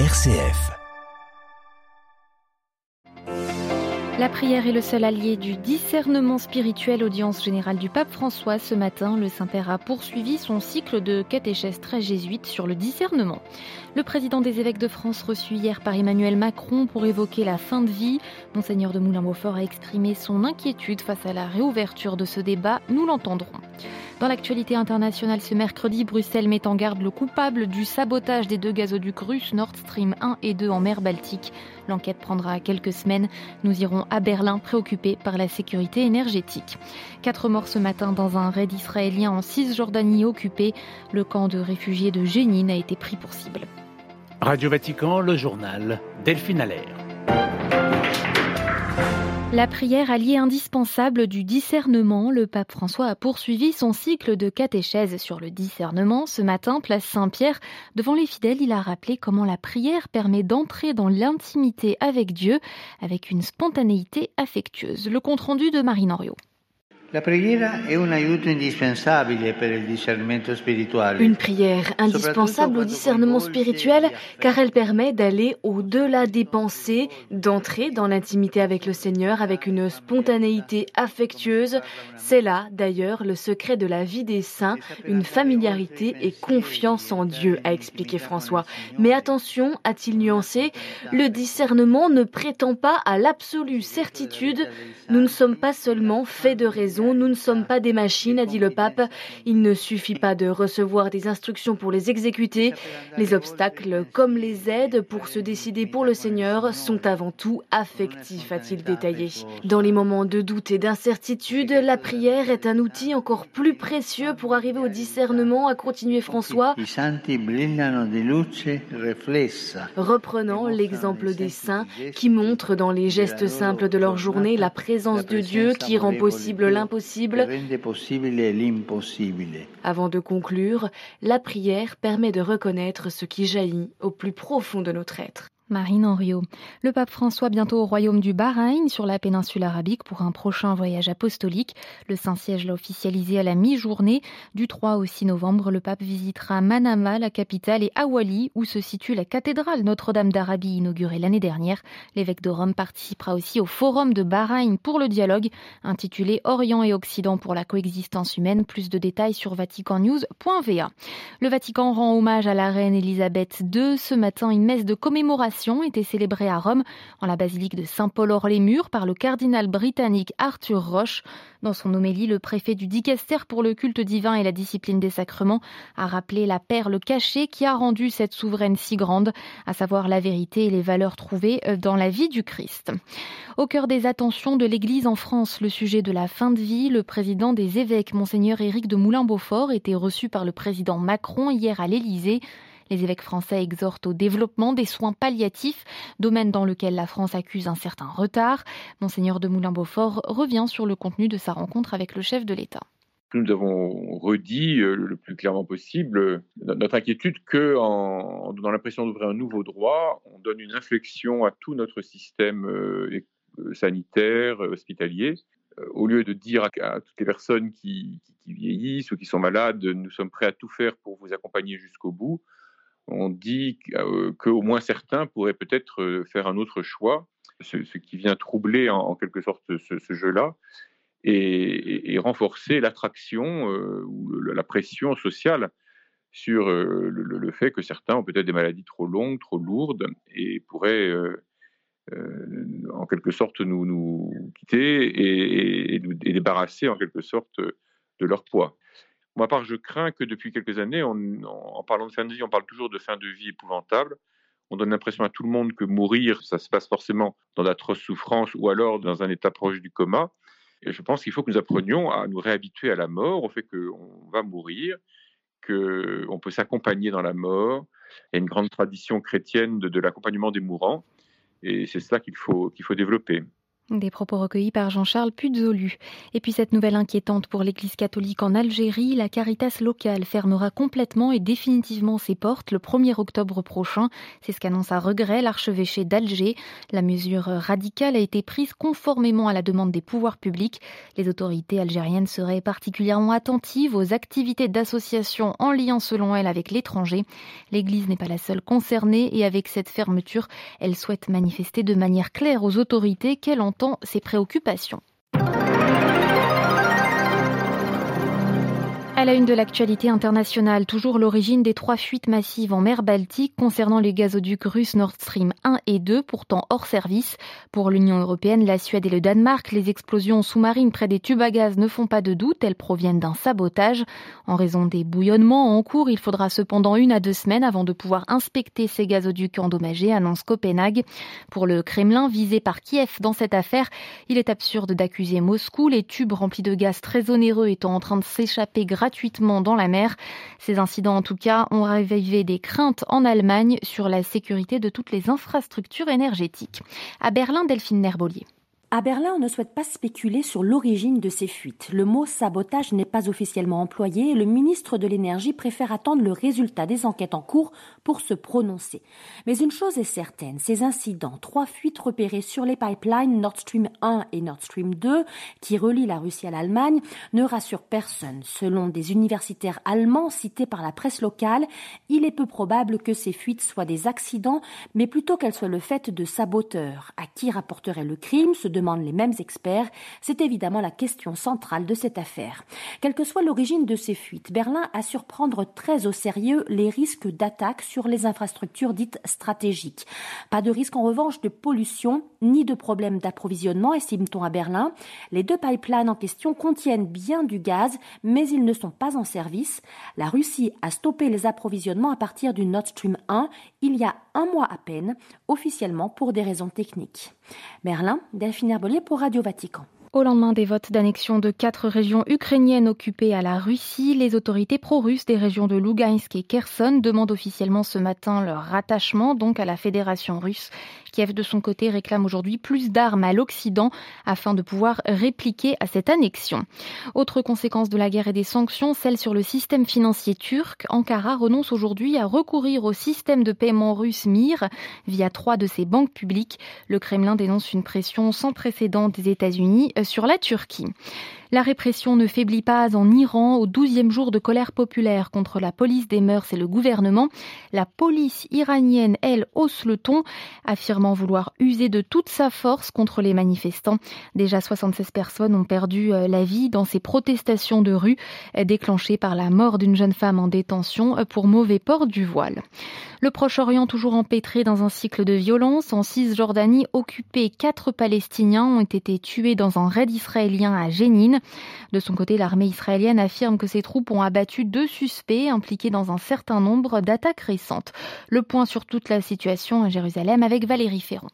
RCF. La prière est le seul allié du discernement spirituel. Audience générale du pape François. Ce matin, le Saint-Père a poursuivi son cycle de catéchèse très jésuite sur le discernement. Le président des évêques de France reçu hier par Emmanuel Macron pour évoquer la fin de vie. Monseigneur de Moulin-Beaufort a exprimé son inquiétude face à la réouverture de ce débat. Nous l'entendrons. Dans l'actualité internationale ce mercredi, Bruxelles met en garde le coupable du sabotage des deux gazoducs russes Nord Stream 1 et 2 en mer Baltique. L'enquête prendra quelques semaines. Nous irons à Berlin préoccupés par la sécurité énergétique. Quatre morts ce matin dans un raid israélien en Cisjordanie occupée. Le camp de réfugiés de Jénine a été pris pour cible. Radio Vatican, le journal Delphine Allaire. La prière alliée indispensable du discernement, le pape François a poursuivi son cycle de catéchèse sur le discernement. Ce matin, place Saint-Pierre, devant les fidèles, il a rappelé comment la prière permet d'entrer dans l'intimité avec Dieu avec une spontanéité affectueuse. Le compte-rendu de Marine Henriot. Une prière indispensable au discernement spirituel car elle permet d'aller au-delà des pensées, d'entrer dans l'intimité avec le Seigneur avec une spontanéité affectueuse. C'est là d'ailleurs le secret de la vie des saints, une familiarité et confiance en Dieu, a expliqué François. Mais attention, a-t-il nuancé, le discernement ne prétend pas à l'absolue certitude. Nous ne sommes pas seulement faits de raison nous ne sommes pas des machines, a dit le pape. Il ne suffit pas de recevoir des instructions pour les exécuter. Les obstacles, comme les aides pour se décider pour le Seigneur, sont avant tout affectifs, a-t-il détaillé. Dans les moments de doute et d'incertitude, la prière est un outil encore plus précieux pour arriver au discernement, a continué François. Reprenant l'exemple des saints qui montrent dans les gestes simples de leur journée la présence de Dieu qui rend possible l'impossible avant de conclure, la prière permet de reconnaître ce qui jaillit au plus profond de notre être. Marine Henriot. Le pape François bientôt au royaume du Bahreïn sur la péninsule arabique pour un prochain voyage apostolique. Le Saint-Siège l'a officialisé à la mi-journée. Du 3 au 6 novembre, le pape visitera Manama, la capitale, et Awali, où se situe la cathédrale Notre-Dame d'Arabie inaugurée l'année dernière. L'évêque de Rome participera aussi au forum de Bahreïn pour le dialogue, intitulé Orient et Occident pour la coexistence humaine. Plus de détails sur vaticannews.va. Le Vatican rend hommage à la reine Elisabeth II. Ce matin, une messe de commémoration était célébrée à Rome en la basilique de Saint-Paul-Hors-les-Murs par le cardinal britannique Arthur Roche. Dans son homélie, le préfet du Dicaster pour le culte divin et la discipline des sacrements a rappelé la perle cachée qui a rendu cette souveraine si grande, à savoir la vérité et les valeurs trouvées dans la vie du Christ. Au cœur des attentions de l'Église en France, le sujet de la fin de vie, le président des évêques, monseigneur Éric de Moulin-Beaufort, était reçu par le président Macron hier à l'Élysée. Les évêques français exhortent au développement des soins palliatifs, domaine dans lequel la France accuse un certain retard. Monseigneur de Moulin-Beaufort revient sur le contenu de sa rencontre avec le chef de l'État nous avons redit euh, le plus clairement possible euh, notre inquiétude que, en donnant l'impression d'ouvrir un nouveau droit, on donne une inflexion à tout notre système euh, sanitaire, hospitalier. Au lieu de dire à, toutes les personnes qui, vieillissent ou qui sont malades, nous sommes prêts à tout faire pour vous accompagner jusqu'au bout, on dit euh, qu'au moins certains pourraient peut-être euh, faire un autre choix, ce, qui vient troubler en, quelque sorte ce, jeu-là et, renforcer l'attraction euh, ou la pression sociale sur le, fait que certains ont peut-être des maladies trop longues, trop lourdes et pourraient en quelque sorte nous, quitter et, et, nous débarrasser en quelque sorte de leur poids. Moi, part, je crains que depuis quelques années, en parlant de fin de vie, on parle toujours de fin de vie épouvantable. On donne l'impression à tout le monde que mourir, ça se passe forcément dans d'atroces souffrances ou alors dans un état proche du coma. Et je pense qu'il faut que nous apprenions à nous réhabituer à la mort, au fait qu'on va mourir, qu'on peut s'accompagner dans la mort. Il y a une grande tradition chrétienne de, l'accompagnement des mourants. Et c'est ça qu'il faut, qu'il faut développer. Des propos recueillis par Jean-Charles Puzolu. Et puis cette nouvelle inquiétante pour l'Église catholique en Algérie, la Caritas locale fermera complètement et définitivement ses portes le 1er octobre prochain. C'est ce qu'annonce à regret l'archevêché d'Alger. La mesure radicale a été prise conformément à la demande des pouvoirs publics. Les autorités algériennes seraient particulièrement attentives aux activités d'association en lien selon elles avec l'étranger. L'Église n'est pas la seule concernée et avec cette fermeture, elle souhaite manifester de manière claire aux autorités qu'elle entend ses préoccupations. À la une de l'actualité internationale, toujours l'origine des trois fuites massives en mer Baltique concernant les gazoducs russes Nord Stream 1 et 2, pourtant hors service. Pour l'Union européenne, la Suède et le Danemark, les explosions sous-marines près des tubes à gaz ne font pas de doute, elles proviennent d'un sabotage. En raison des bouillonnements en cours, il faudra cependant une à deux semaines avant de pouvoir inspecter ces gazoducs endommagés, annonce Copenhague. Pour le Kremlin, visé par Kiev dans cette affaire, il est absurde d'accuser Moscou, les tubes remplis de gaz très onéreux étant en train de s'échapper gratuitement dans la mer. Ces incidents, en tout cas, ont réveillé des craintes en Allemagne sur la sécurité de toutes les infrastructures énergétiques. À Berlin, Delphine Nerbolier. À Berlin, on ne souhaite pas spéculer sur l'origine de ces fuites. Le mot sabotage n'est pas officiellement employé et le ministre de l'Énergie préfère attendre le résultat des enquêtes en cours pour se prononcer. Mais une chose est certaine, ces incidents, trois fuites repérées sur les pipelines Nord Stream 1 et Nord Stream 2, qui relient la Russie à l'Allemagne, ne rassurent personne. Selon des universitaires allemands cités par la presse locale, il est peu probable que ces fuites soient des accidents, mais plutôt qu'elles soient le fait de saboteurs. À qui rapporterait le crime se les mêmes experts, c'est évidemment la question centrale de cette affaire. Quelle que soit l'origine de ces fuites, Berlin a su prendre très au sérieux les risques d'attaque sur les infrastructures dites stratégiques. Pas de risque en revanche de pollution ni de problème d'approvisionnement, estime-t-on à Berlin. Les deux pipelines en question contiennent bien du gaz, mais ils ne sont pas en service. La Russie a stoppé les approvisionnements à partir du Nord Stream 1 il y a un mois à peine, officiellement pour des raisons techniques. Berlin, Delphine Herbolier pour Radio Vatican. Au lendemain des votes d'annexion de quatre régions ukrainiennes occupées à la Russie, les autorités pro-russes des régions de Lugansk et Kherson demandent officiellement ce matin leur rattachement donc à la Fédération russe. Kiev de son côté réclame aujourd'hui plus d'armes à l'Occident afin de pouvoir répliquer à cette annexion. Autre conséquence de la guerre et des sanctions, celle sur le système financier turc. Ankara renonce aujourd'hui à recourir au système de paiement russe MIR via trois de ses banques publiques. Le Kremlin dénonce une pression sans précédent des États-Unis sur la Turquie. La répression ne faiblit pas en Iran au douzième jour de colère populaire contre la police des mœurs et le gouvernement. La police iranienne, elle, hausse le ton, affirmant vouloir user de toute sa force contre les manifestants. Déjà 76 personnes ont perdu euh, la vie dans ces protestations de rue euh, déclenchées par la mort d'une jeune femme en détention euh, pour mauvais port du voile. Le Proche-Orient toujours empêtré dans un cycle de violence. En Cisjordanie occupée, quatre Palestiniens ont été tués dans un raid israélien à Jénine. De son côté, l'armée israélienne affirme que ses troupes ont abattu deux suspects impliqués dans un certain nombre d'attaques récentes. Le point sur toute la situation à Jérusalem avec Valérie Ferron.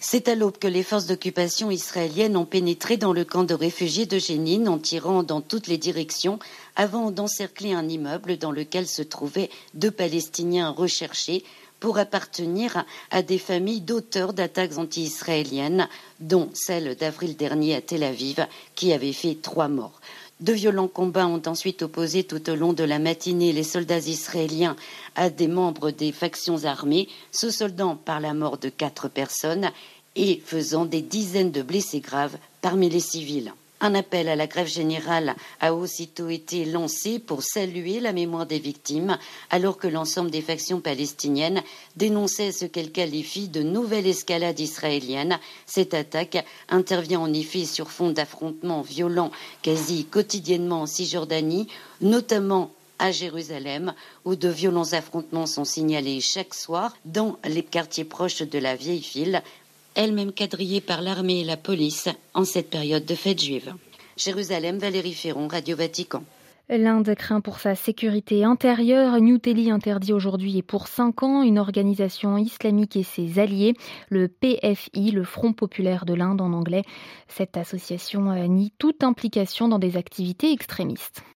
C'est à l'aube que les forces d'occupation israéliennes ont pénétré dans le camp de réfugiés de Jénine en tirant dans toutes les directions avant d'encercler un immeuble dans lequel se trouvaient deux Palestiniens recherchés pour appartenir à des familles d'auteurs d'attaques anti-israéliennes, dont celle d'avril dernier à Tel Aviv, qui avait fait trois morts. De violents combats ont ensuite opposé tout au long de la matinée les soldats israéliens à des membres des factions armées, se soldant par la mort de quatre personnes et faisant des dizaines de blessés graves parmi les civils. Un appel à la grève générale a aussitôt été lancé pour saluer la mémoire des victimes, alors que l'ensemble des factions palestiniennes dénonçaient ce qu'elles qualifient de nouvelle escalade israélienne. Cette attaque intervient en effet sur fond d'affrontements violents quasi quotidiennement en Cisjordanie, notamment à Jérusalem, où de violents affrontements sont signalés chaque soir dans les quartiers proches de la vieille ville, elle-même quadrillée par l'armée et la police en cette période de fête juive. Jérusalem, Valérie Ferron, Radio Vatican. L'Inde craint pour sa sécurité intérieure. New Delhi interdit aujourd'hui et pour cinq ans une organisation islamique et ses alliés, le PFI, le Front populaire de l'Inde en anglais. Cette association nie toute implication dans des activités extrémistes.